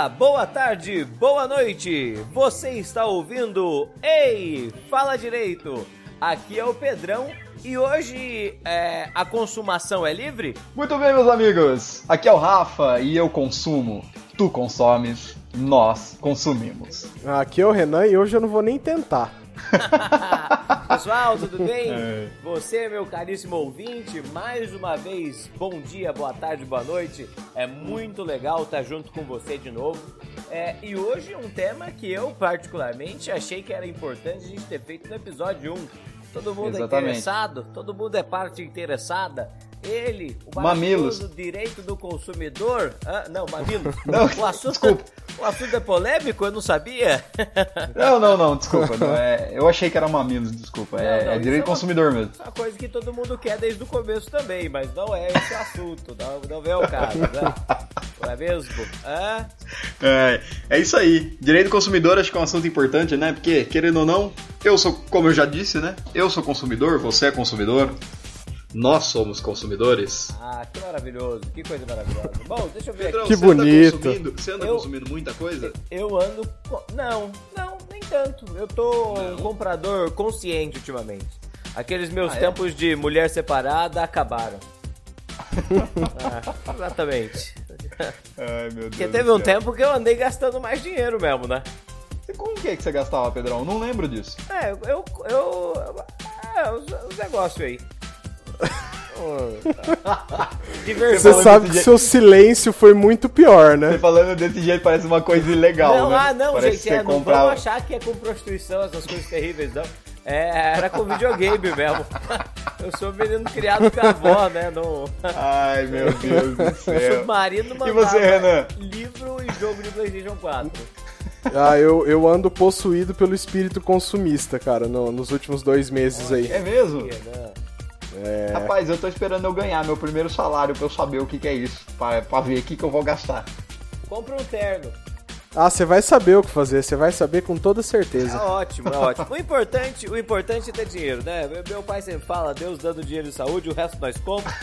dia, boa tarde, boa noite. Você está ouvindo Ei, fala direito. Aqui é o Pedrão e hoje é, a consumação é livre? Muito bem, meus amigos. Aqui é o Rafa e eu consumo. Tu consomes, nós consumimos. Aqui é o Renan e hoje eu não vou nem tentar. Pessoal, tudo bem? É. Você, meu caríssimo ouvinte, mais uma vez, bom dia, boa tarde, boa noite. É muito legal estar junto com você de novo. É, e hoje um tema que eu, particularmente, achei que era importante a gente ter feito no episódio 1. Todo mundo é Exatamente. é interessado, todo mundo é parte interessada. Ele, o Mamilos. direito do consumidor. Ah, não, Mamilos. Não, o assunto, desculpa. O assunto é polêmico? Eu não sabia. Não, não, não, desculpa. Não é, eu achei que era Mamilos, desculpa. Não, é, não, é direito do é consumidor mesmo. É uma coisa que todo mundo quer desde o começo também, mas não é esse assunto. Não, não é o caso, né? Não é mesmo? Ah? É, é isso aí. Direito do consumidor acho que é um assunto importante, né? Porque, querendo ou não, eu sou, como eu já disse, né? Eu sou consumidor, você é consumidor. Nós somos consumidores. Ah, que maravilhoso, que coisa maravilhosa. Bom, deixa eu ver Pedrão, aqui. Que você bonito. Anda você anda eu, consumindo muita coisa? Eu ando. Não, não, nem tanto. Eu tô não. um comprador consciente ultimamente. Aqueles meus ah, é? tempos é? de mulher separada acabaram. ah, exatamente. Ai, meu Deus. Porque teve um tempo que eu andei gastando mais dinheiro mesmo, né? E com o que, que você gastava, Pedrão? Não lembro disso. É, eu. eu, eu é, os, os negócios aí. Você sabe que jeito... seu silêncio foi muito pior, né? Você falando desse jeito parece uma coisa ilegal, não, né? Ah, não, parece gente, é, não vamos achar que é com prostituição, essas coisas terríveis, não. É, era com videogame mesmo. Eu sou um menino criado com a avó, né? No... Ai, meu Deus do céu. Submarino mandava e você, Renan? livro e jogo de Playstation 4. Ah, eu, eu ando possuído pelo espírito consumista, cara, no, nos últimos dois meses aí. É mesmo? É, é... Rapaz, eu tô esperando eu ganhar meu primeiro salário pra eu saber o que, que é isso, pra, pra ver o que, que eu vou gastar. Compra um terno. Ah, você vai saber o que fazer, você vai saber com toda certeza. É ótimo, é ótimo. O importante, o importante é ter dinheiro, né? Meu pai sempre fala, Deus dando dinheiro e saúde, o resto nós compramos.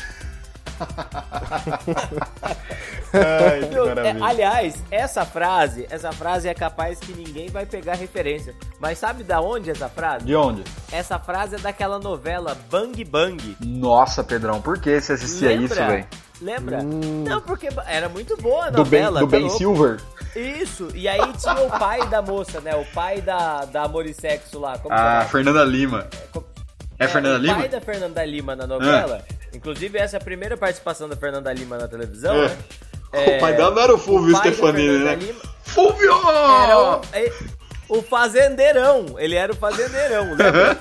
Ai, é, aliás, essa frase, essa frase é capaz que ninguém vai pegar referência. Mas sabe da onde essa frase? De onde? Essa frase é daquela novela Bang Bang. Nossa, Pedrão, por que você assistia Lembra? isso, velho? Lembra? Hum. Não, porque era muito boa a novela. Do Ben, do ben Silver? Isso, e aí tinha o pai da moça, né? O pai da, da Amor e Sexo lá. Como ah, Fernanda Lima. É, é, é Fernanda Lima? O pai da Fernanda Lima na novela. Ah. Inclusive, essa é a primeira participação da Fernanda Lima na televisão, é. né? É, o pai dela não era o Fulvio Stefanini, né? Lima, Fulvio! Era o, é, o fazendeirão. Ele era o fazendeirão, lembra?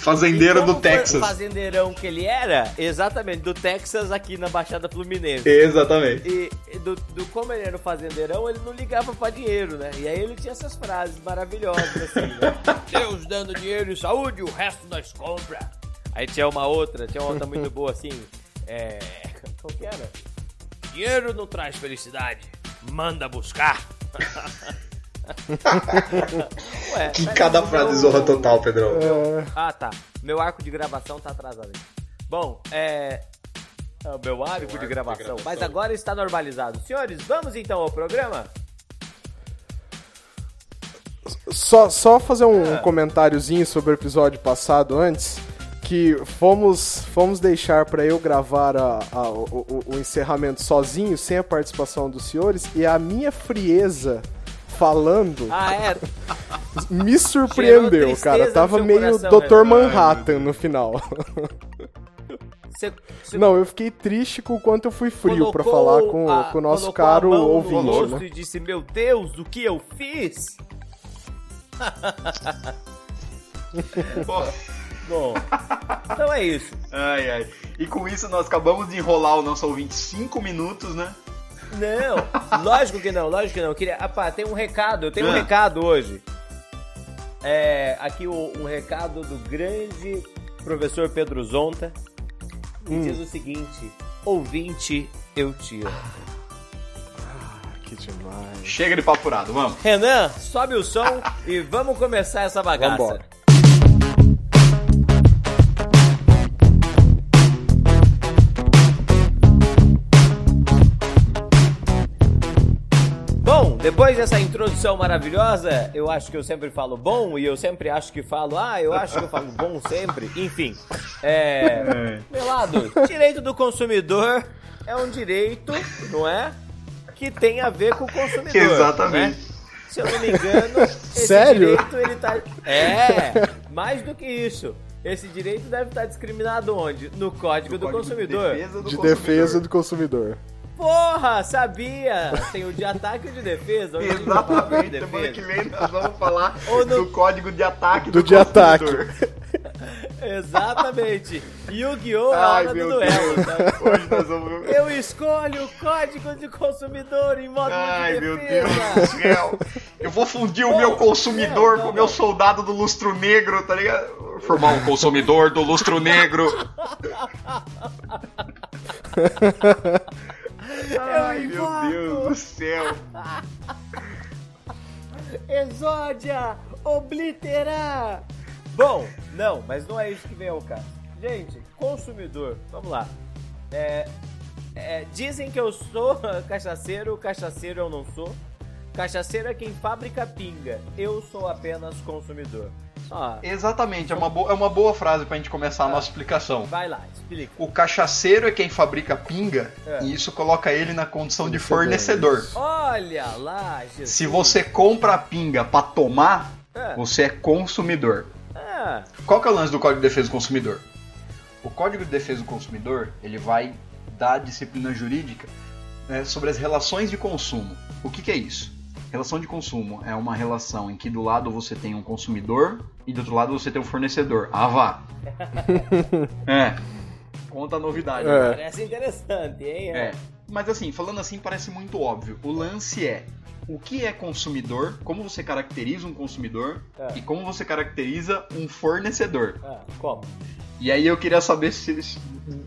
Fazendeiro do Texas. fazendeirão que ele era, exatamente, do Texas aqui na Baixada Fluminense. Exatamente. E, e do, do, como ele era o fazendeirão, ele não ligava pra dinheiro, né? E aí ele tinha essas frases maravilhosas, assim, né? Deus dando dinheiro e saúde, o resto nós compra. Aí tinha uma outra, tinha uma outra muito boa assim. É. Como que era? Dinheiro não traz felicidade. Manda buscar. Ué, que cada frase zorra total, Pedrão. É... Ah, tá. Meu arco de gravação tá atrasado. Bom, é. É o meu arco, de, gravação. de gravação. Mas agora está normalizado. Senhores, vamos então ao programa? Só, só fazer um ah. comentáriozinho sobre o episódio passado antes que fomos, fomos deixar para eu gravar a, a, o, o, encerramento sozinho, sem a participação dos senhores, e a minha frieza falando ah, é? me surpreendeu, cara. Tava meio Dr. Manhattan no final. Cê, cê Não, eu fiquei triste com o quanto eu fui frio para falar com, a, com o nosso caro ouvinte. No rosto né? e disse: Meu Deus, o que eu fiz? Bom, então é isso. Ai, ai. E com isso nós acabamos de enrolar o nosso ouvinte 5 minutos, né? Não, lógico que não, lógico que não. Eu queria, apá, tem um recado, eu tenho um recado hoje. É, aqui o, um recado do grande professor Pedro Zonta. Que hum. diz o seguinte: Ouvinte, eu te amo. Ah, que demais. Chega de papo furado, vamos. Renan, sobe o som e vamos começar essa bagaça. Vambora. Depois dessa introdução maravilhosa, eu acho que eu sempre falo bom e eu sempre acho que falo, ah, eu acho que eu falo bom sempre. Enfim, é. Meu lado, direito do consumidor é um direito, não é? Que tem a ver com o consumidor. Exatamente. Né? Se eu não me engano, esse Sério? direito ele tá. É, mais do que isso. Esse direito deve estar discriminado onde? No Código do, Consumidor. De defesa do De consumidor. defesa do consumidor. Porra, sabia! Tem o de ataque e o de defesa. Hoje do de Exatamente, semana que defesa. vem nós vamos falar Ou no- do código de ataque Do do, de ataque. Exatamente. Yu-Gi-Oh! é a Ai, hora do meu duelo. Tá? Nós vamos... Eu escolho o código de consumidor em modo Ai, de meu Deus defesa. do céu. Eu vou fundir o meu consumidor não, com o meu soldado do lustro negro, tá ligado? Formar um consumidor do lustro negro. Ai, meu invoco. Deus do céu. Exódia! Obliterar! Bom, não, mas não é isso que vem ao caso. Gente, consumidor, vamos lá. É, é, dizem que eu sou cachaceiro, cachaceiro eu não sou. Cachaceiro é quem fabrica pinga. Eu sou apenas consumidor. Ah, Exatamente, é uma, bo- é uma boa frase pra gente começar a nossa explicação. vai lá, explica. O cachaceiro é quem fabrica pinga É. e isso coloca ele na condição de Fornecedor. Olha lá, Jesus. Se você compra a pinga pra tomar, É. você é consumidor. Ah, Qual que é o lance do Código de Defesa do Consumidor? O Código de Defesa do Consumidor ele vai dar disciplina jurídica né, sobre as relações de consumo. O que, que é isso? Relação de consumo é uma relação em que do lado você tem um consumidor e do outro lado você tem um fornecedor. Ah, vá! é. Conta a novidade. É. parece interessante, hein? É. Mas assim, falando assim parece muito óbvio. O lance é o que é consumidor, como você caracteriza um consumidor É. e como você caracteriza um fornecedor. Ah, como? E aí eu queria saber se.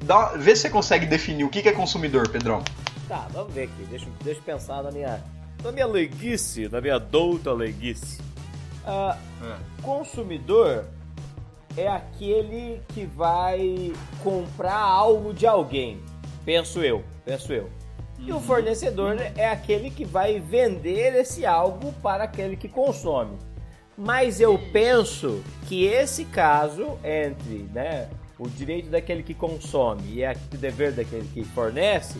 Dá, vê se você consegue definir o que que é consumidor, Pedrão. Tá, vamos ver aqui. Deixa, deixa eu pensar na minha, na minha leguice, na minha douta leguice. Ah, consumidor é aquele que vai comprar algo de alguém. Penso eu, penso eu. E o fornecedor é aquele que vai vender esse algo para aquele que consome. Mas eu penso que esse caso entre né, o direito daquele que consome e o dever daquele que fornece,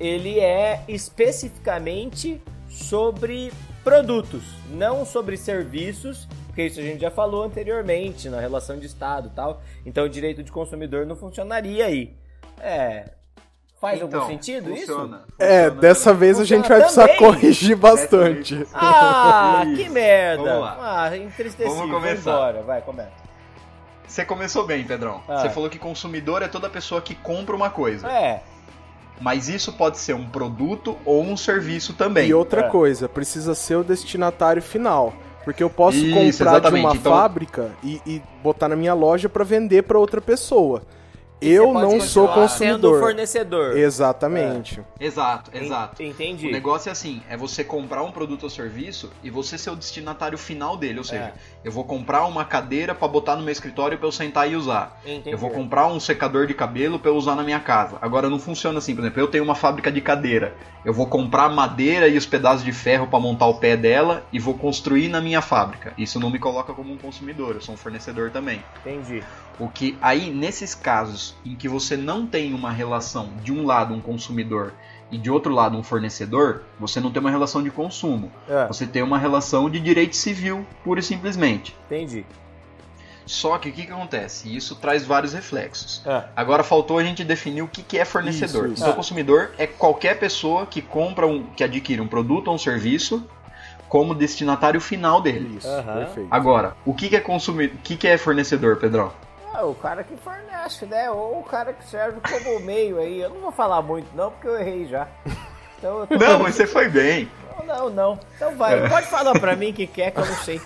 ele é especificamente sobre produtos, não sobre serviços, porque isso a gente já falou anteriormente na relação de Estado e tal. Então o direito de consumidor não funcionaria aí. É. Faz Então, algum sentido funciona, isso? É, funciona dessa também. vez a gente vai precisar também. corrigir bastante. Ah, que merda! Vamos lá. Ah, entristeci. Vamos Vou começar. embora. Vai, começa. Você começou bem, Pedrão. Ah. Você falou que consumidor é toda pessoa que compra uma coisa. É, Mas isso pode ser um produto ou um serviço também. E outra É. coisa, precisa ser o destinatário final. Porque eu posso Isso, comprar exatamente, de uma então- fábrica e, e botar na minha loja pra vender pra outra pessoa. Eu não sou continuar Sendo consumidor. fornecedor. Exatamente. Exato, En- exato. Entendi. O negócio é assim, é você comprar um produto ou serviço e você ser o destinatário final dele, ou seja, É. eu vou comprar uma cadeira pra botar no meu escritório pra eu sentar e usar. Entendi. Eu vou comprar um secador de cabelo pra eu usar na minha casa. Agora não funciona assim, por exemplo, eu tenho uma fábrica de cadeira. Eu vou comprar madeira e os pedaços de ferro pra montar o pé dela e vou construir na minha fábrica. Isso não me coloca como um consumidor, eu sou um fornecedor também. Entendi. O que aí, nesses casos em que você não tem uma relação de um lado um consumidor e de outro lado um fornecedor, você não tem uma relação de consumo. É, Você tem uma relação de direito civil, pura e simplesmente. entendi. Só que o que, que acontece? Isso traz vários reflexos. É, Agora faltou a gente definir o que, que é fornecedor. Isso, isso. Então, Ah. consumidor é qualquer pessoa que compra um, que adquire um produto ou um serviço como destinatário final dele. Isso, Aham. perfeito. Agora, o que, que é consumidor? O que, que é fornecedor, Pedrão? É, o cara que fornece, né? Ou o cara que serve como meio aí. Eu não vou falar muito, não, porque eu errei já. Então, eu Não, mas você foi bem. Não, não, não. Então vai, É. pode falar pra mim que quer, que eu não sei.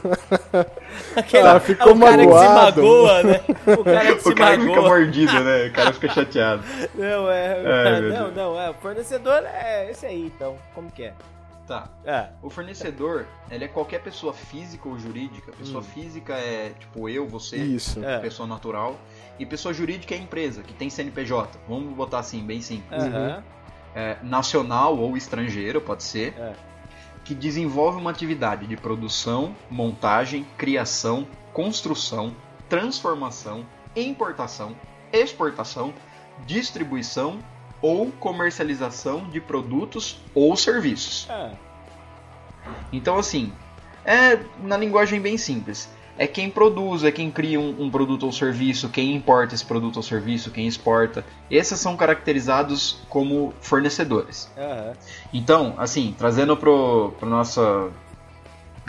Aquele, Ah, ficou o cara que se magoado. magoa, né? O cara que se O cara fica magoa. mordido, né? O cara fica chateado. Não, é. Ai, meu não, não, é. O fornecedor é esse aí, então. Como que é? Tá. É. O fornecedor, ele é qualquer pessoa física ou jurídica. Pessoa Hum. física é tipo eu, você, Isso. É. pessoa natural. E pessoa jurídica é empresa, que tem CNPJ. Vamos botar assim, bem simples. Aham. É, nacional ou estrangeiro, pode ser. É. que desenvolve uma atividade de produção, montagem, criação, construção, transformação, importação, exportação, distribuição ou comercialização de produtos ou serviços. Ah, Então, assim, é na linguagem bem simples. É quem produz, é quem cria um, um produto ou serviço, quem importa esse produto ou serviço, quem exporta. Esses são caracterizados como fornecedores. aham. Então, assim, trazendo pro nossa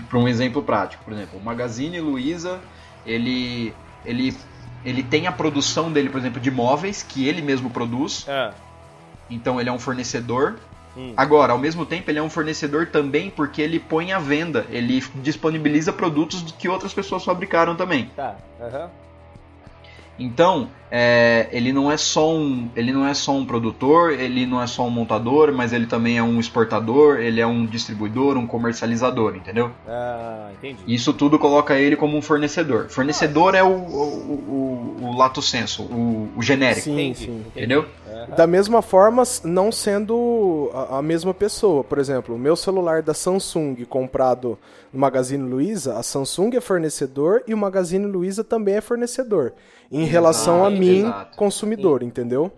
para um exemplo prático, por exemplo, o Magazine Luiza, ele ele ele tem a produção dele, por exemplo, de móveis que ele mesmo produz. Ah, Então ele é um fornecedor. Hum. Agora, ao mesmo tempo, ele é um fornecedor também porque ele põe à venda, ele disponibiliza produtos que outras pessoas fabricaram também. tá. Aham. Então, é, ele não é só um, ele não é só um produtor, ele não é só um montador, mas ele também é um exportador, ele é um distribuidor, um comercializador, entendeu? Ah, entendi. Isso tudo coloca ele como um fornecedor. Fornecedor é o, o, o, o lato senso, o, o genérico, Sim, Entendi, sim. entendi. Da mesma forma, não sendo a, a mesma pessoa. Por exemplo, o meu celular da Samsung comprado no Magazine Luiza, a Samsung é fornecedor e o Magazine Luiza também é fornecedor. Em relação a Exato, mim, exato. consumidor, entendeu?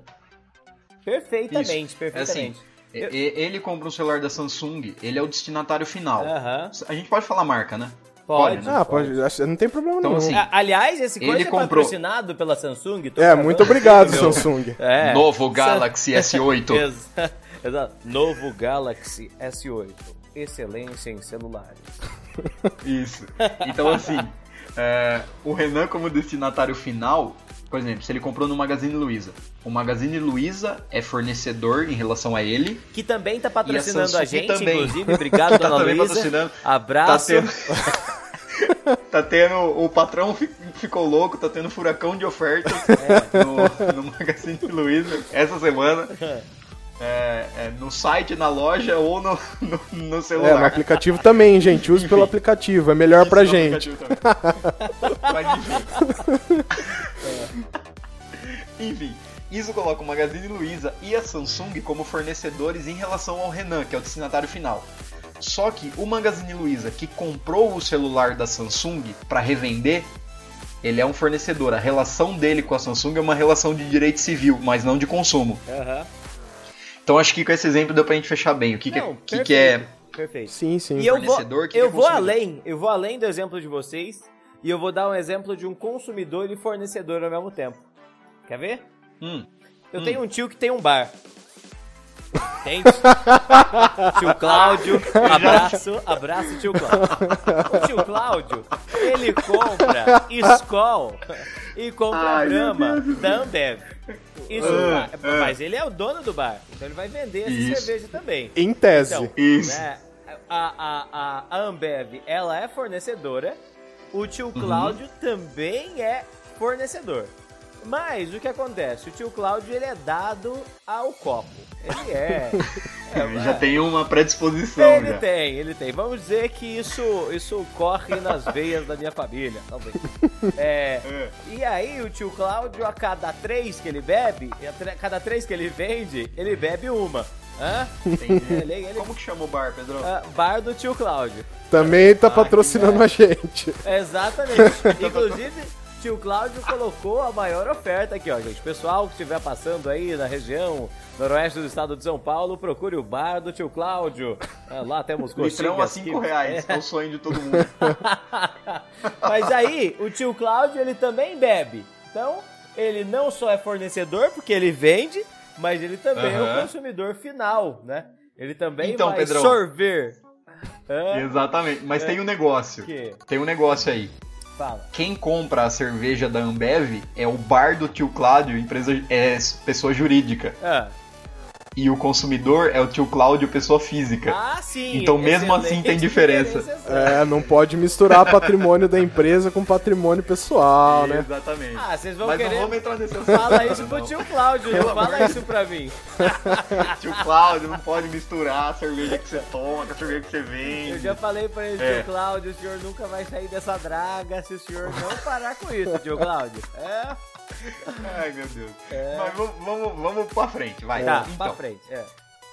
Perfeitamente, Isso. perfeitamente. É assim, e- ele compra um celular da Samsung, ele é o destinatário final. Aham. A gente pode falar marca, né? Pode. Pode, né? Ah, pode, acho- não tem problema Então, nenhum. assim, Aliás, esse coisa Ele é comprou- patrocinado pela Samsung. tô é, gravando muito obrigado. Samsung. É. Novo Galaxy S8. Exa- Exato. Novo Galaxy S8. Excelência em celulares. Isso. Então, assim, é, o Renan, como destinatário final, por exemplo, se ele comprou no Magazine Luiza, o Magazine Luiza é fornecedor em relação a ele. Que também tá patrocinando a a, gente, também. inclusible. Obrigado, Tá dona também patrocinando. Abraço. Tá tendo. tá tendo. O patrão fi- ficou louco, tá tendo furacão de ofertas no, no Magazine Luiza essa semana. É, é, no site, na loja ou no, no, no É, celular. no aplicativo também, gente. Use pelo aplicativo, é melhor pra Isso no gente. aplicativo também. Mas enfim. enfim, isso coloca o Magazine Luiza e a Samsung como fornecedores em relação ao Renan, que é o destinatário final. Só que o Magazine Luiza, que comprou o celular da Samsung para revender, ele é um fornecedor. A relação dele com a Samsung é uma relação de direito civil, mas não de consumo. Aham. Então acho que com esse exemplo deu pra gente fechar bem. O que, que, Não, é- que, que é. perfeito. Sim, sim. E eu vou, Fornecedor, que eu é vou além, eu vou além do exemplo de vocês e eu vou dar um exemplo de um consumidor e fornecedor ao mesmo tempo. Quer ver? Hum, Eu Hum. tenho um tio que tem um bar. Entende? tio Cláudio, abraço, abraço tio Cláudio. O tio Cláudio, ele compra Skol e compra Ai, do da Ambev. Isso, Ah, ah. mas ele é o dono do bar, então ele vai vender essa Isso. cerveja também. Em tese. Então, Isso. né, a, a, a, Ambev, ela é fornecedora, o tio Uhum. Cláudio também é fornecedor. Mas o que acontece? O tio Cláudio ele é dado ao copo. Ele é. é, já tem uma predisposição. Ele já. tem, ele tem. Vamos dizer que isso, isso corre nas veias da minha família, talvez. É, É. e aí o tio Cláudio, a cada três que ele bebe, a cada três que ele vende, ele bebe uma. Hã? Ele, ele, Como que chama o bar, Pedro? ah, bar do tio Cláudio. Também tá Ah, patrocinando a gente. Exatamente. Inclusive, tio Cláudio colocou a maior oferta aqui, ó, gente. Pessoal que estiver passando aí na região noroeste do estado de São Paulo, procure o bar do tio Cláudio. Ah, lá temos Litrão a coxinhas. 5 que- reais, é o sonho de todo mundo. Mas aí, o tio Cláudio, ele também bebe. Então, ele não só é fornecedor, porque ele vende, mas ele também é o consumidor final, né? Ele também Então, vai Pedrão. sorver. Hã? Exatamente, mas tem um negócio. É. Que? Tem um negócio aí. Fala. Quem compra a cerveja da Ambev é o bar do tio Cláudio, empresa é pessoa jurídica. Ah, E o consumidor é o tio Cláudio, pessoa física. ah, sim. Então, mesmo assim, tem diferença. É, não pode misturar patrimônio da empresa com patrimônio pessoal, né? Exatamente. Ah, vocês vão Mas querer... não vamos entrar nesse assunto. Fala isso não. pro tio Cláudio, não fala isso pra mim. Tio Cláudio não pode misturar a cerveja que você toma com a cerveja que você vende. Eu já falei pra ele, É. tio Cláudio, o senhor nunca vai sair dessa draga se o senhor não parar com isso, tio Cláudio. É, Ai, meu Deus. É. Mas vamos, vamos, vamos pra frente, vai. tá, então, pra frente. É.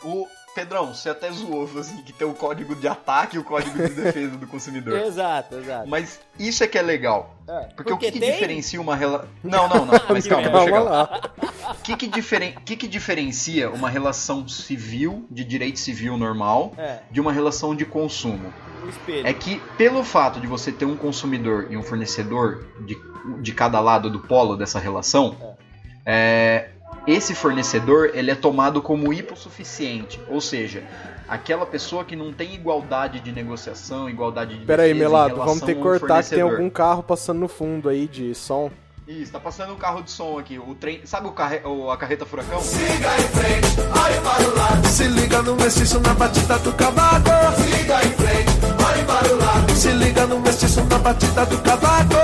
O, Pedrão, você até zoou, assim, que tem o código de ataque e o código de defesa do consumidor. exato, exato. Mas isso é que é legal. É, Porque, porque o que, que tem- diferencia uma relação. Não, não, não. Mas calma, eu chegar lá. O que, que, diferen... que, que diferencia uma relação civil, de direito civil normal, É, de uma relação de consumo? É que, pelo fato de você ter um consumidor e um fornecedor de, de cada lado do polo dessa relação, é, esse fornecedor ele é tomado como hipossuficiente. Ou seja, aquela pessoa que não tem igualdade de negociação, igualdade de Pera aí, em Melado, vamos ter que cortar que tem algum carro passando no fundo aí de som. Isso, tá passando um carro de som aqui. O trem. Sabe o carre... o- a carreta furacão? Se liga no mestiço na batida do cavaco. Siga em frente, olhe para o lado. Se liga no mestiço na batida do cavaco.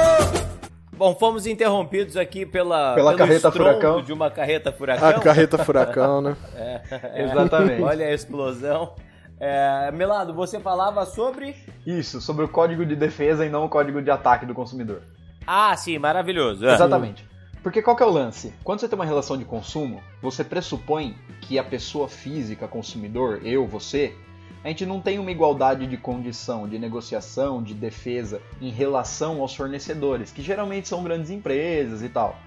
Bom, fomos interrompidos aqui pela, Pela pelo carreta furacão. de uma carreta furacão. A carreta furacão, né? Exatamente. Olha a explosão. É, Melado, você falava sobre. Isso, sobre o código de defesa e não o código de ataque do consumidor. Ah, sim, maravilhoso. é. Exatamente. Porque qual que é o lance? Quando você tem uma relação de consumo, você pressupõe que a pessoa física, consumidor, eu, você, a gente não tem uma igualdade de condição, de negociação, de defesa em relação aos fornecedores, que geralmente são grandes empresas e tal.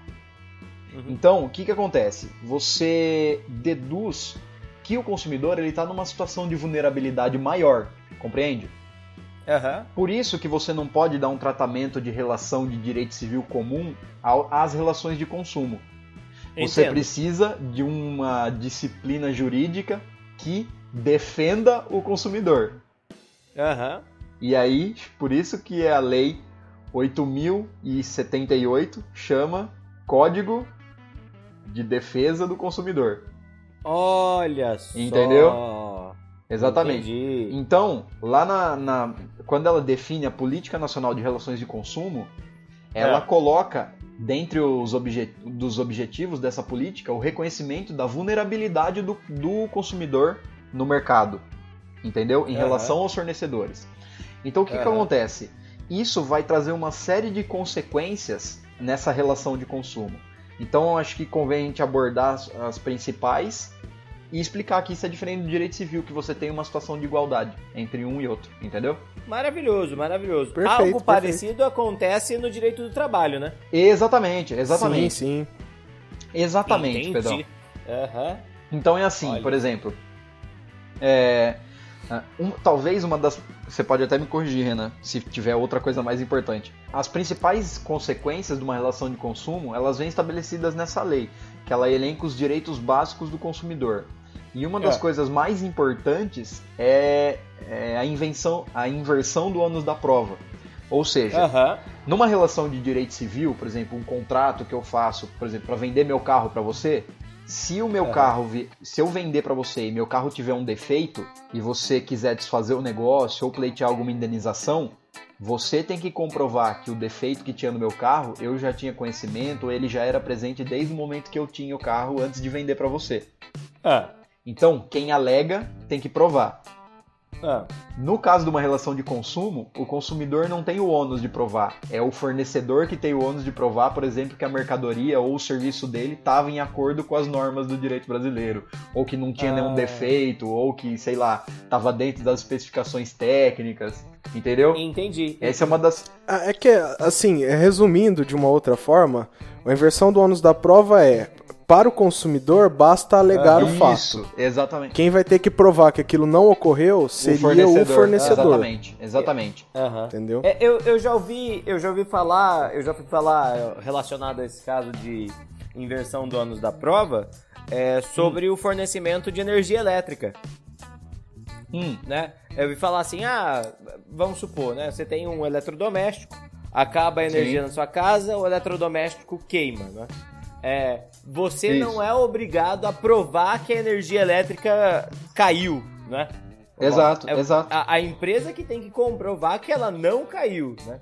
Uhum. Então, o que, que acontece? Você deduz que o consumidor ele está numa situação de vulnerabilidade maior, compreende? Aham. Por isso que você não pode dar um tratamento de relação de direito civil comum às relações de consumo. Você Entendo. precisa de uma disciplina jurídica que defenda o consumidor. Aham. E aí, por isso que é a lei 8078 chama Código de Defesa do Consumidor. Olha só. Entendeu? Exatamente. Entendi. Então, lá na, na- quando ela define a Política Nacional de Relações de Consumo, ela É. coloca, dentre os obje- dos objetivos dessa política, o reconhecimento da vulnerabilidade do, do consumidor no mercado, entendeu? Em Aham. relação aos fornecedores. Então, o que, que Aham. acontece? Isso vai trazer uma série de consequências nessa relação de consumo. Então, eu acho que convém a gente abordar as, as principais e explicar que isso é diferente do direito civil, que você tem uma situação de igualdade entre um e outro, entendeu? Maravilhoso, maravilhoso. Perfeito, Algo perfeito. parecido acontece no direito do trabalho, né? Exatamente, exatamente. Sim, sim. Exatamente, Entendi. Pedrão. Aham. Então é assim, Olha. por exemplo, é, ah, um- talvez uma das. Você pode até me corrigir, Renan, se tiver outra coisa mais importante. As principais consequências de uma relação de consumo, elas vêm estabelecidas nessa lei, que ela elenca os direitos básicos do consumidor. E uma das É. coisas mais importantes é, é a invenção, a inversão do ônus da prova. Ou seja, Aham. numa relação de direito civil, por exemplo, um contrato que eu faço, por exemplo, para vender meu carro para você, se o meu carro, se eu vender para você e meu carro tiver um defeito e você quiser desfazer o negócio ou pleitear alguma indenização, você tem que comprovar que o defeito que tinha no meu carro eu já tinha conhecimento, ou ele já era presente desde o momento que eu tinha o carro antes de vender para você. Ah. Então, quem alega tem que provar. Ah. No caso de uma relação de consumo, o consumidor não tem o ônus de provar. É o fornecedor que tem o ônus de provar, por exemplo, que a mercadoria ou o serviço dele estava em acordo com as normas do direito brasileiro, ou que não tinha Ah. nenhum defeito, ou que, sei lá, estava dentro das especificações técnicas, entendeu? Entendi. Essa é uma das. Ah, É que, assim, resumindo de uma outra forma, a inversão do ônus da prova é: para o consumidor, basta alegar o fato. Isso, exatamente. Quem vai ter que provar que aquilo não ocorreu seria o fornecedor. Exatamente, exatamente. Aham. Entendeu? É, eu, eu já ouvi, eu já ouvi falar, eu já fui falar eh, relacionado a esse caso de inversão do ônus da prova, é, sobre o fornecimento de energia elétrica, Hum, né? Eu ouvi falar assim, ah, vamos supor, né? Você tem um eletrodoméstico, acaba a energia Sim. na sua casa, o eletrodoméstico queima, né? É, você Isso. não é obrigado a provar que a energia elétrica caiu, né? Exato, É exato. A, a empresa que tem que comprovar que ela não caiu, né?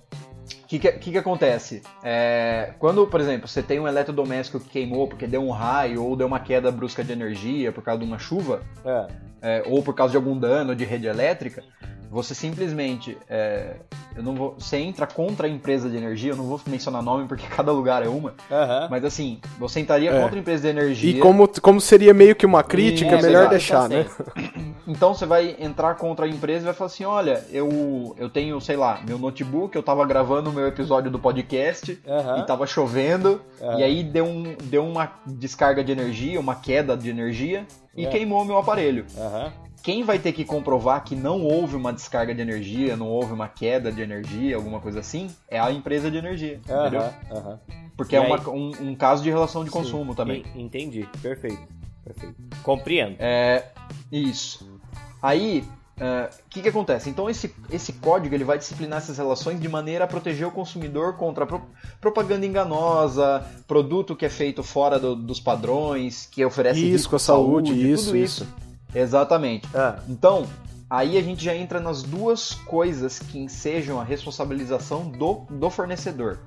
O que, que, que acontece? É, quando, por exemplo, você tem um eletrodoméstico que queimou porque deu um raio ou deu uma queda brusca de energia por causa de uma chuva, É. é, ou por causa de algum dano de rede elétrica, você simplesmente. é, eu não vou, você entra contra a empresa de energia, eu não vou mencionar nome porque cada lugar é uma, Aham. mas assim, você entraria É. contra a empresa de energia. E como, como seria meio que uma crítica, é melhor deixar, né? certo. Então você vai entrar contra a empresa e vai falar assim: olha, eu, eu tenho, sei lá, meu notebook, eu tava gravando o meu episódio do podcast Aham. e tava chovendo, Aham. e aí deu, um, deu uma descarga de energia, uma queda de energia, e É. queimou o meu aparelho. Aham. Quem vai ter que comprovar que não houve uma descarga de energia, não houve uma queda de energia, alguma coisa assim, é a empresa de energia, entendeu? Aham. Aham. Porque E é aí- uma- um, um caso de relação de consumo também. En- Entendi. Perfeito. Perfeito. Compreendo. É, isso. Aí, o que, que acontece? Então esse, esse código ele vai disciplinar essas relações de maneira a proteger o consumidor contra pro- propaganda enganosa, produto que é feito fora do- dos padrões, que oferece Risco à saúde, isso, tudo isso. Exatamente. Ah, Então, aí a gente já entra nas duas coisas que ensejam a responsabilização do, do fornecedor.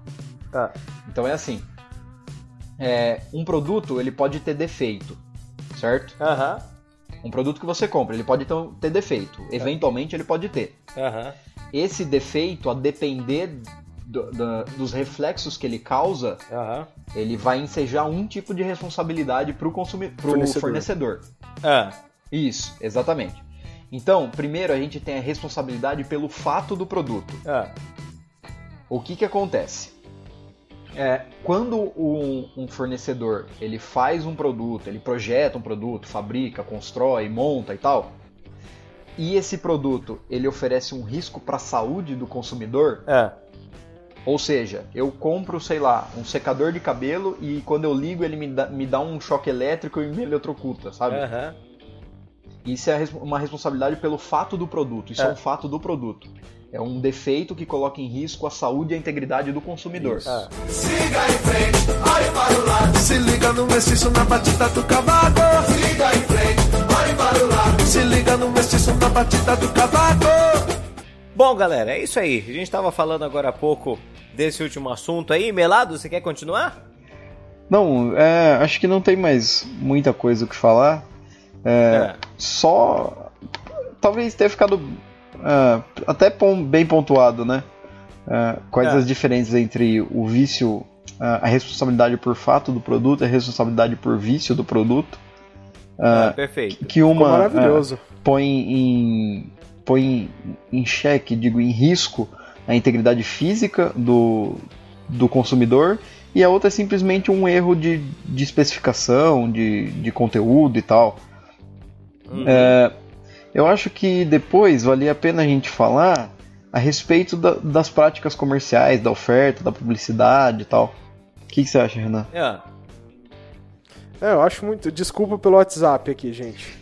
ah. Então é assim, é, um produto ele pode ter defeito, certo? Aham. Um produto que você compra, ele pode ter, defeito. Eventualmente ele pode ter. Aham. Esse defeito, a depender do- da- dos reflexos que ele causa, Aham. ele vai ensejar um tipo de responsabilidade para o Fornecedor. fornecedor. fornecedor. Ah. Isso, exatamente. Então, primeiro a gente tem a responsabilidade pelo fato do produto. Ah. O que que acontece? É, quando um, um fornecedor ele faz um produto, ele projeta um produto, fabrica, constrói, monta e tal, e esse produto ele oferece um risco para a saúde do consumidor, Ah. ou seja, eu compro, sei lá, um secador de cabelo e quando eu ligo ele me dá, me dá um choque elétrico e me eletrocuta, sabe? Aham. Isso é uma responsabilidade pelo fato do produto. Isso é, É. um fato do produto. É um defeito que coloca em risco a saúde e a integridade do consumidor. Ah. Siga em frente, olhe para o lado. Se liga no mestiço na batida do cavaco. Siga em frente, olhe para o lado. Se liga no mestiço na batida do cavaco. Bom, galera, é isso aí. A gente estava falando agora há pouco desse último assunto aí. Melado, você quer continuar? Não, é, acho que não tem mais muita coisa o que falar. É. Só. Talvez tenha ficado é, até bem pontuado, né? É, quais É. as diferenças entre o vício, é, a responsabilidade por fato do produto e a responsabilidade por vício do produto. Ah, perfeito. Que uma maravilhoso. é, põe em põe em xeque, digo, em risco a integridade física do, do consumidor e a outra é simplesmente um erro de, de especificação, de, de conteúdo e tal. Uhum. É, eu acho que depois valia a pena a gente falar a respeito da- das práticas comerciais, da oferta, da publicidade e tal. O que, que você acha, Renan? Ah. É, eu acho muito. Desculpa pelo WhatsApp aqui, gente.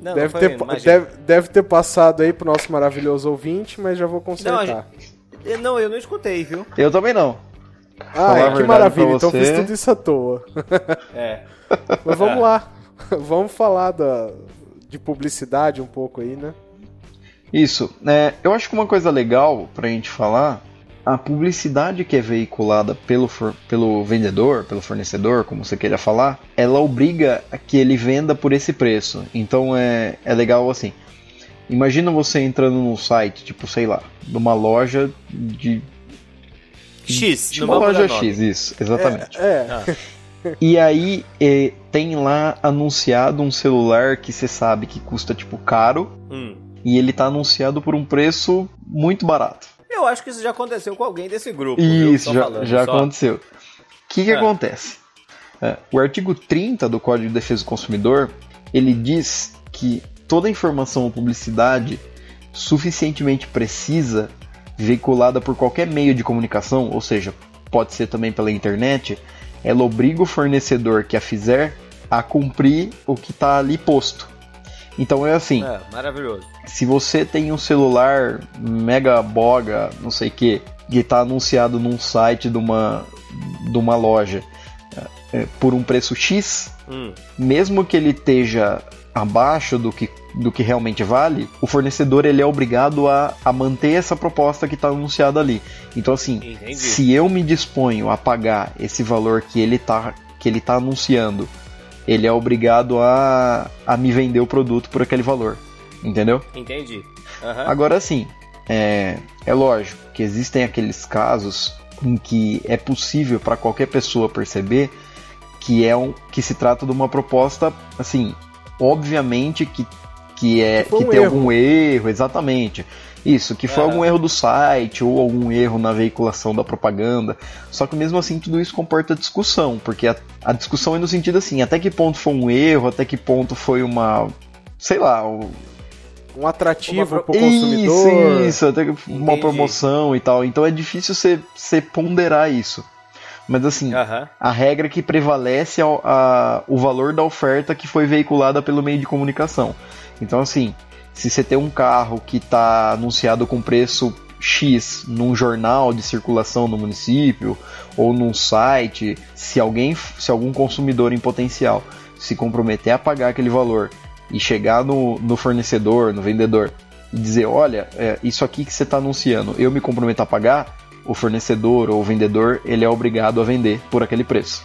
Não, deve, não ter, deve, deve ter passado aí pro nosso maravilhoso ouvinte, mas já vou Não, consertar. gente- Não, eu não escutei, viu? Eu também não. ah, é, que maravilha. Então fiz tudo isso à toa. É. Mas vamos lá. vamos falar da, de publicidade um pouco aí, né? Isso. É, eu acho que uma coisa legal pra gente falar, a publicidade que é veiculada pelo, for- pelo vendedor, pelo fornecedor, como você queira falar, ela obriga a que ele venda por esse preço. Então é, é legal assim. Imagina você entrando num site, tipo, sei lá, de uma loja de. X, de uma loja. X, isso, exatamente. É, Ah. E aí eh, tem lá anunciado um celular que você sabe que custa tipo caro Hum. e ele tá anunciado por um preço muito barato. Eu acho que isso já aconteceu com alguém desse grupo. Isso, já, falando já só. aconteceu. O que, que É. acontece? É, o artigo 30 do Código de Defesa do Consumidor, ele diz que toda informação ou publicidade suficientemente precisa, veiculada por qualquer meio de comunicação, ou seja, pode ser também pela internet, ela obriga o fornecedor que a fizer a cumprir o que está ali posto. Então é assim, É, maravilhoso. se você tem um celular mega boga, não sei o que, que está anunciado num site de uma, de uma loja é, por um preço X, Hum. mesmo que ele esteja abaixo do que, do que realmente vale, o fornecedor ele é obrigado a, a manter essa proposta que está anunciada ali. Então assim, Entendi. se eu me disponho a pagar esse valor que ele está que ele tá anunciando, ele é obrigado a, a me vender o produto por aquele valor. Entendeu? Entendi. Aham. Agora sim, é, é lógico que existem aqueles casos em que é possível para qualquer pessoa perceber que é um que se trata de uma proposta assim, obviamente que, que é que, que um tem erro. algum erro, exatamente. Isso, que foi é. algum erro do site ou algum erro na veiculação da propaganda. Só que mesmo assim tudo isso comporta discussão, porque a, a discussão é no sentido assim, até que ponto foi um erro, até que ponto foi uma, sei lá, um atrativo para o consumidor. Isso, isso, até uma promoção e tal. Então é difícil você ponderar isso. Mas assim, a regra que prevalece é o valor da oferta que foi veiculada pelo meio de comunicação. Então assim, se você tem um carro que está anunciado com preço X num jornal de circulação no município ou num site, se alguém, se algum consumidor em potencial se comprometer a pagar aquele valor e chegar no, no fornecedor, no vendedor e dizer, olha, é, isso aqui que você está anunciando, eu me comprometo a pagar, o fornecedor ou o vendedor ele é obrigado a vender por aquele preço.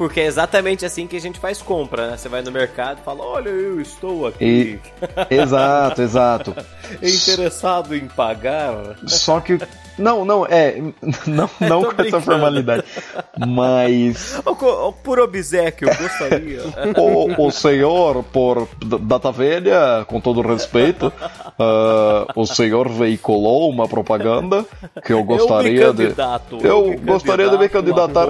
Porque é exatamente assim que a gente faz compra, né? Você vai no mercado e fala, olha, eu estou aqui. E... Exato, exato. Interessado em pagar. Só que não, não, é. Não, não com essa formalidade. Mas. Por obsequio, eu gostaria. O, o senhor, por data velha, com todo respeito, uh, o senhor veiculou uma propaganda que eu gostaria eu de. Eu, eu gostaria de me candidatar.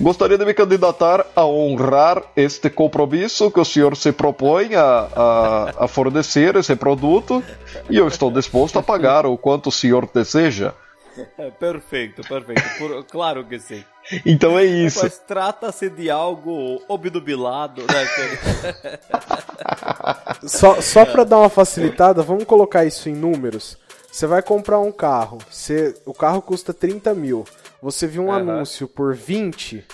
Gostaria de me candidatar a honrar este compromisso que o senhor se propõe a, a, a fornecer esse produto e eu estou disposto a pagar o quanto o senhor deseja. perfeito, perfeito. Por, claro que sim. Então é isso. Mas trata-se de algo obnubilado, né? só só para dar uma facilitada, vamos colocar isso em números. Você vai comprar um carro, você, o carro custa 30 mil. Você viu um uhum. anúncio por 20,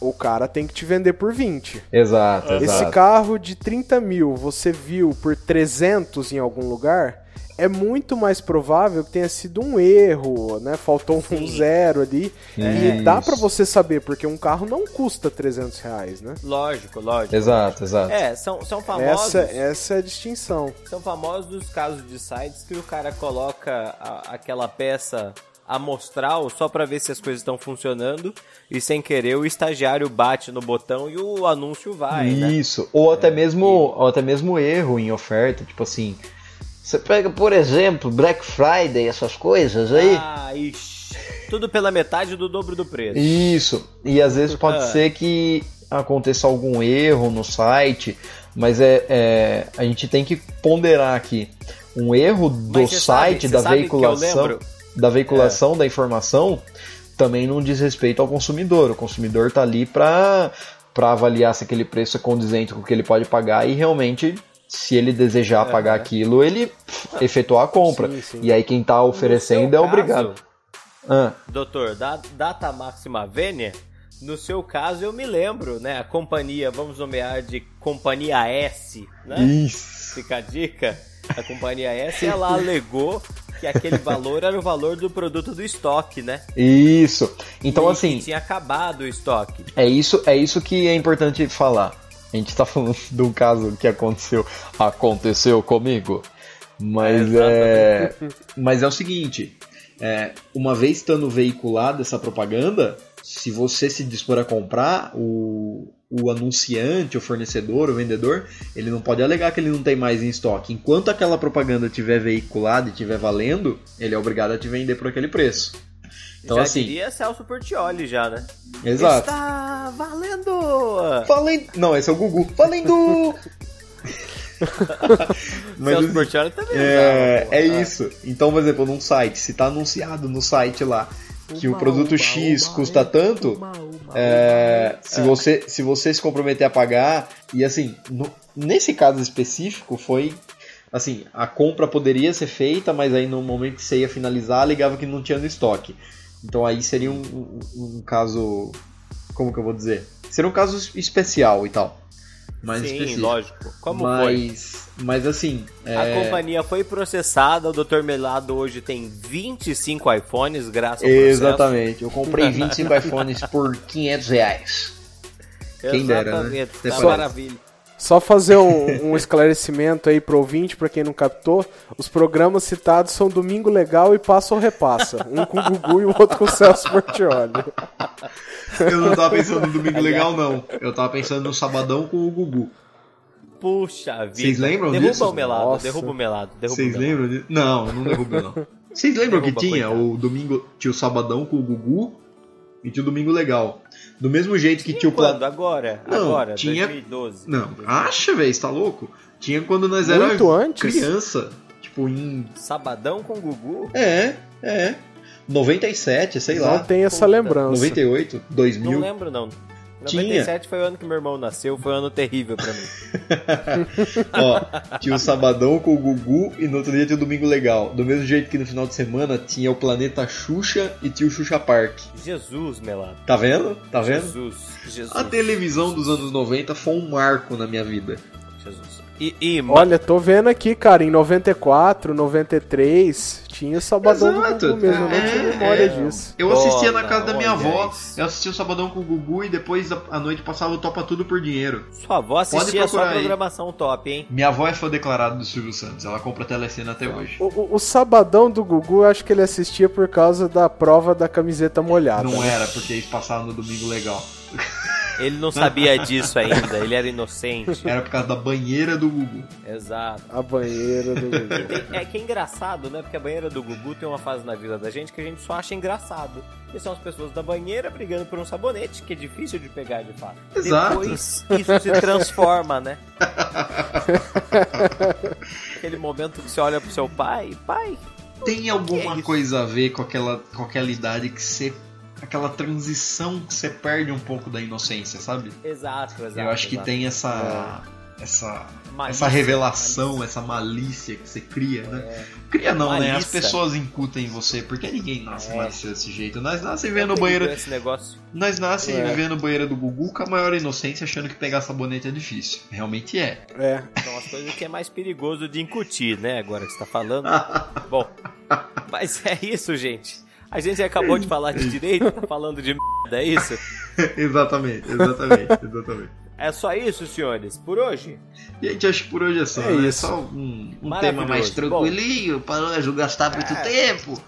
o cara tem que te vender por 20. Exato, Esse exato. carro de 30 mil você viu por 300 em algum lugar, é muito mais provável que tenha sido um erro, né? Faltou um zero ali. É, e dá para você saber, porque um carro não custa 300 reais, né? Lógico, lógico. Exato, exato. É, são, são famosos... Essa, essa é a distinção. São famosos os casos de sites que o cara coloca a, aquela peça amostral só para ver se as coisas estão funcionando e sem querer o estagiário bate no botão e o anúncio vai, né? Isso, né? ou até é, mesmo e... ou até mesmo erro em oferta, tipo assim, você pega, por exemplo, Black Friday, essas coisas aí. Ah, ixi. Tudo pela metade do dobro do preço. Isso. E às vezes pode ah. ser que aconteça algum erro no site, mas é, é, a gente tem que ponderar aqui. Um erro do site, sabe, da, veiculação, da veiculação é. da informação, também não diz respeito ao consumidor. O consumidor está ali para avaliar se aquele preço é condizente com o que ele pode pagar e realmente se ele desejar pagar aquilo, ele efetuar a compra. Sim, sim. E aí quem está oferecendo é caso, obrigado. Ah. Doutor, da data máxima vênia, no seu caso eu me lembro, né? A companhia, vamos nomear de companhia S, né? Isso. Fica a dica. A companhia S, ela alegou que aquele valor era o valor do produto do estoque, né? Isso. Então e assim, tinha acabado o estoque. É isso, é isso que é importante falar. A gente tá falando de um caso que aconteceu. Aconteceu comigo. Mas é. é mas é o seguinte. É, uma vez estando veiculada essa propaganda, se você se dispor a comprar, o, o anunciante, o fornecedor, o vendedor, ele não pode alegar que ele não tem mais em estoque. Enquanto aquela propaganda estiver veiculada e estiver valendo, ele é obrigado a te vender por aquele preço. Então, já assim. Diria Celso Portioli já, né? Exato. Está valendo! Valendo! Não, esse é o Gugu. Valendo! Mas, Celso Portioli também. É, é isso. Então, por exemplo, num site, se tá anunciado no site lá que o produto X custa tanto, é, se, você, se você se comprometer a pagar, e assim, no, nesse caso específico foi assim, a compra poderia ser feita, mas aí no momento que você ia finalizar, ligava que não tinha no estoque. Então aí seria um, um, um, caso. Como que eu vou dizer? Seria um caso especial e tal. Mais Sim, específico. lógico. Como mas, foi? Mas assim. É... A companhia foi processada, o Dr. Melado hoje tem 25 iPhones, graças ao Exatamente. Eu comprei 25 iPhones por 500 reais. Quem dera, né? Tá maravilha. Só fazer um, um esclarecimento aí pro ouvinte, para quem não captou, os programas citados são Domingo Legal e Passa ou Repassa. Um com o Gugu e o outro com o Celso Portioli. Eu não tava pensando no Domingo Legal, não. Eu tava pensando no Sabadão com o Gugu. Puxa vida. Vocês lembram derruba disso? O melado, Nossa. derruba o melado, derruba Vocês o melado. lembram disso? Não, não derrubei não. Vocês lembram Derruba, que tinha coitado. o domingo, tinha o sabadão com o Gugu e tinha o domingo legal. Do mesmo jeito que tinha o Quando? Agora? Não, Agora, tinha- 2012. Não, acha, velho, você tá louco? Tinha quando nós Muito era antes? criança, tipo em Sabadão com Gugu? É, é. 97, sei Não lá. tem essa Puta. lembrança. 98, Não 2000. lembro, não. Tinha. 97 foi o ano que meu irmão nasceu, foi um ano terrível pra mim. Ó, tinha o sabadão com o Gugu e no outro dia tinha o domingo legal. Do mesmo jeito que no final de semana tinha o planeta Xuxa e tinha o Xuxa Park. Jesus, Melado. Tá vendo? Tá vendo? Jesus, Jesus. A televisão dos anos 90 foi um marco na minha vida. Jesus. E, e Olha, tô vendo aqui, cara, em 94, 93, tinha o Sabadão Exato. do Gugu mesmo, eu não É, tinha memória é. disso. Eu assistia na casa da minha avó, isso. eu assistia o sabadão com o Gugu e depois à noite passava o Topa Tudo por dinheiro. sua avó assistia só procurar aí. programação top, hein? Minha avó é fã declarada do Silvio Santos, ela compra telecena até hoje. O, o- o Sabadão do Gugu, eu acho que ele assistia por causa da prova da camiseta molhada. Não era, porque eles passavam no domingo legal. Ele não sabia disso ainda, ele era inocente. Era por causa da banheira do Gugu. Exato. A banheira do Gugu. Tem- é que é engraçado, né? Porque a banheira do Gugu tem uma fase na vida da gente que a gente só acha engraçado. Que são as pessoas da banheira brigando por um sabonete, que é difícil de pegar de fato. Exato. Depois isso se transforma, né? Aquele momento que você olha pro seu pai, pai, Tem alguma isso? coisa a ver com aquela, com aquela idade que você. Aquela transição que você perde um pouco da inocência, sabe? exato, exato. Eu acho que exato. tem essa. Essa, Malícia, essa revelação, malícia. essa malícia que você cria, né? É. Cria não, né? As Malícia. pessoas incutem em você, porque ninguém nasce É. mais desse jeito. Nós nascemos É terrível banheiro. esse negócio. Nós nascemos É. vivendo banheiro do Gugu com a maior inocência, achando que pegar sabonete é difícil. Realmente é. É. São as coisas que é mais perigoso de incutir, né? Agora que você tá falando. Bom, mas é isso, gente. A gente acabou de falar de direito, tá falando de merda, é isso? exatamente, exatamente, exatamente. É só isso, senhores, por hoje? Gente, acho que por hoje é só. É né? isso. Só um, um tema mais tranquilinho, para não gastar muito É. tempo.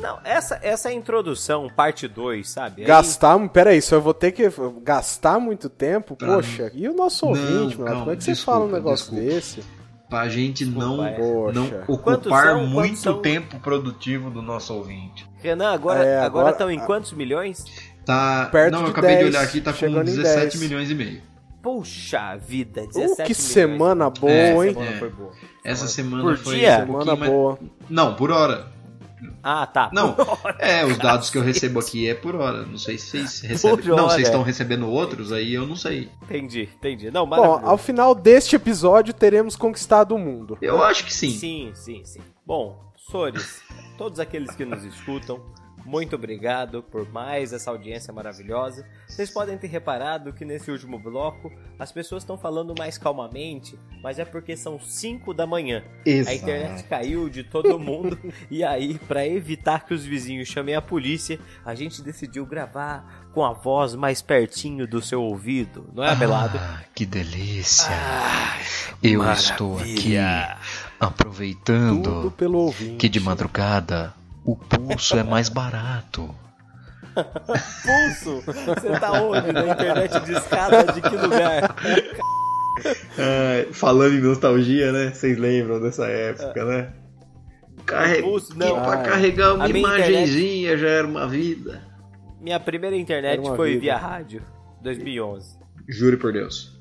Não, essa, essa é a introdução, parte 2, sabe? Aí- Gastar, peraí, só eu vou ter que gastar muito tempo? Pra Poxa, e o nosso Não, ouvinte, mano? calma, Como é que você desculpa, fala um negócio desculpa. desse? Pra gente não, Desculpa, é. Poxa. não ocupar são? Muito são? tempo produtivo do nosso ouvinte. Renan, agora É, agora agora- estão em quantos milhões? Tá. Perto não, eu de acabei 10, de olhar aqui, tá com chegando em 17 10. milhões e meio. Puxa vida, 17 Uh, que milhões. semana boa, É, hein? Semana É. foi boa. Essa semana Por foi dia? um pouquinho Semana mais- boa. Não, por hora. Ah, tá. Não, é, os dados que eu recebo aqui é por hora. Não sei se vocês recebem. Por Não, hora. vocês estão recebendo outros, aí eu não sei. Entendi, entendi. Não, Bom, ao final deste episódio teremos conquistado o mundo. Eu acho que sim. Sim, sim, sim. Bom, Sores, todos aqueles que nos escutam, muito obrigado por mais essa audiência maravilhosa. Vocês podem ter reparado que nesse último bloco as pessoas estão falando mais calmamente, mas é porque são 5 da manhã. A internet caiu de todo mundo e aí, pra evitar que os vizinhos chamem a polícia, a gente decidiu gravar com a voz mais pertinho do seu ouvido, não é, Belado? Ah, que delícia. Ah, eu estou aqui maravilha. aproveitando que de madrugada o pulso é mais barato. Pulso! Você tá onde? Na internet de escada? De que lugar? falando em nostalgia, né? Vocês lembram dessa época, né? Carre... Pulso, não. pra carregar uma imagenzinha já era uma vida. Minha primeira internet foi vida. via rádio, 2011. Juro por Deus.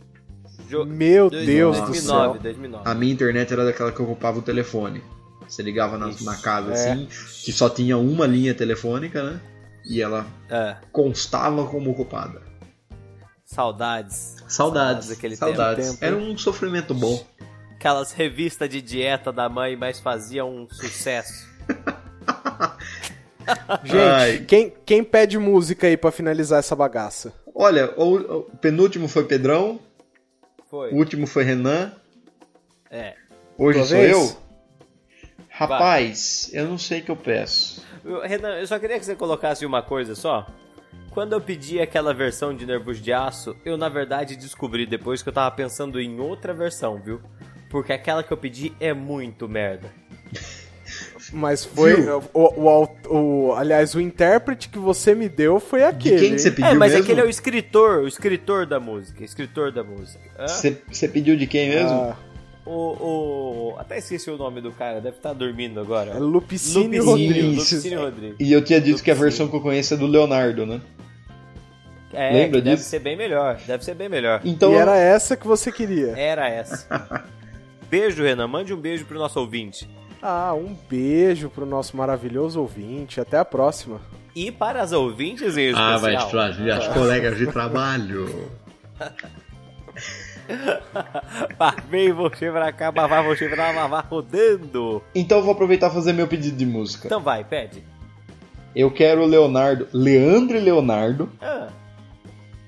Jo- Meu Deus do 2009, céu. 2009. A minha internet era daquela que ocupava o telefone. Você ligava na, na casa É. assim, que só tinha uma linha telefônica, né? E ela É, constava como ocupada. saudades. Saudades. daquele Saudades. tempo. Era um sofrimento bom. Aquelas revistas de dieta da mãe, mas faziam um sucesso. Gente, Ai. quem, quem pede música aí pra finalizar essa bagaça? Olha, o, o penúltimo foi Pedrão, Foi. o último foi Renan, É. hoje Tua sou vez? eu. Rapaz, eu não sei o que eu peço. Eu- Renan, eu só queria que você colocasse uma coisa só. Quando eu pedi aquela versão de Nervos de Aço, eu na verdade descobri depois que eu tava pensando em outra versão, viu? Porque aquela que eu pedi é muito merda. Mas foi. O, o, o, aliás, o intérprete que você me deu foi aquele. De quem que você pediu É, mas mesmo? aquele é o escritor, o escritor da música. Escritor da música. Você pediu de quem mesmo? Ah, O, o. Até esqueci o nome do cara, deve estar dormindo agora. é Lupicínio Rodrigues. Lupicínio Rodrigues. E eu tinha dito que a versão que eu conheço é do Leonardo, né? É, Lembra que deve disso? ser bem melhor. Deve ser bem melhor. Então, E era essa que você queria. Era essa. Beijo, Renan. Mande um beijo pro nosso ouvinte. Ah, um beijo pro nosso maravilhoso ouvinte. Até a próxima. E para as ouvintes em especial. Ah, vai trazer as colegas de trabalho. Vem você pra cá, vai você pra lá, vai rodando. Então eu vou aproveitar e fazer meu pedido de música. Então vai, pede. Eu quero o Leonardo, Leandro e Leonardo, Ah,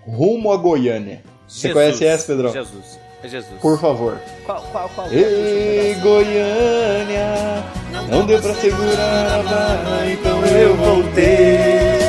rumo a Goiânia. Você Jesus. conhece essa, Pedrão? Jesus. É Jesus. Por favor. Qual, qual, qual? Ei, Goiânia, não deu pra segurar a barra, então eu voltei.